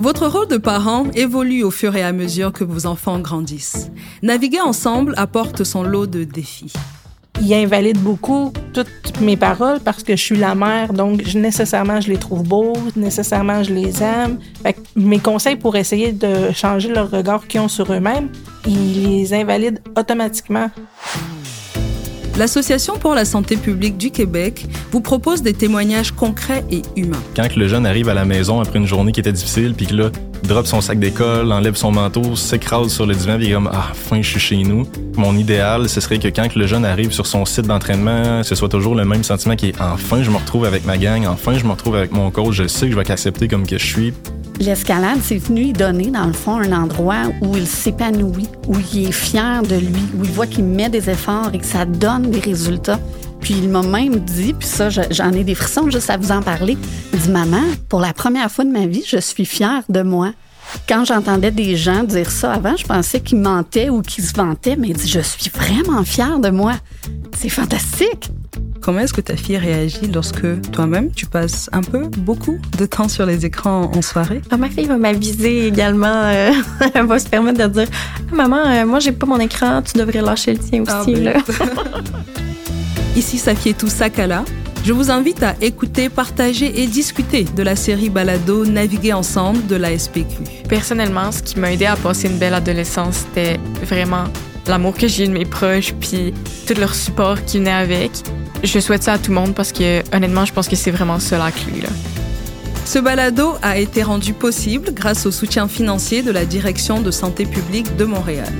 Votre rôle de parent évolue au fur et à mesure que vos enfants grandissent. Naviguer ensemble apporte son lot de défis. Il invalide beaucoup toutes mes paroles parce que je suis la mère, donc nécessairement je les trouve beaux, nécessairement je les aime. mes conseils pour essayer de changer leur regard qu'ils ont sur eux-mêmes, ils les invalident automatiquement. L'Association pour la santé publique du Québec vous propose des témoignages concrets et humains. Quand le jeune arrive à la maison après une journée qui était difficile, puis que là, drop son sac d'école, enlève son manteau, s'écrase sur le divan, puis comme ah, enfin je suis chez nous. Mon idéal, ce serait que quand le jeune arrive sur son site d'entraînement, ce soit toujours le même sentiment qui est enfin je me retrouve avec ma gang, enfin je me retrouve avec mon coach, je sais que je vais l'accepter comme que je suis. L'escalade, c'est venu lui donner, dans le fond, un endroit où il s'épanouit, où il est fier de lui, où il voit qu'il met des efforts et que ça donne des résultats. Puis il m'a même dit, puis ça, j'en ai des frissons juste à vous en parler. Il dit, maman, pour la première fois de ma vie, je suis fière de moi. Quand j'entendais des gens dire ça avant, je pensais qu'ils mentaient ou qu'ils se vantaient, mais il dit, je suis vraiment fière de moi. C'est fantastique. Comment est-ce que ta fille réagit lorsque toi-même tu passes un peu, beaucoup de temps sur les écrans en soirée? Ah, Ma fille va m'aviser également. Euh, elle va se permettre de dire ah, Maman, euh, moi j'ai pas mon écran, tu devrais lâcher le tien ah, aussi. Ben. Ici Safietou Sakala. Je vous invite à écouter, partager et discuter de la série Balado Naviguer ensemble de la SPQ. Personnellement, ce qui m'a aidé à passer une belle adolescence, c'était vraiment l'amour que j'ai de mes proches, puis tout leur support qui venait avec. Je souhaite ça à tout le monde parce que honnêtement, je pense que c'est vraiment ça la clé. Là. Ce balado a été rendu possible grâce au soutien financier de la Direction de santé publique de Montréal.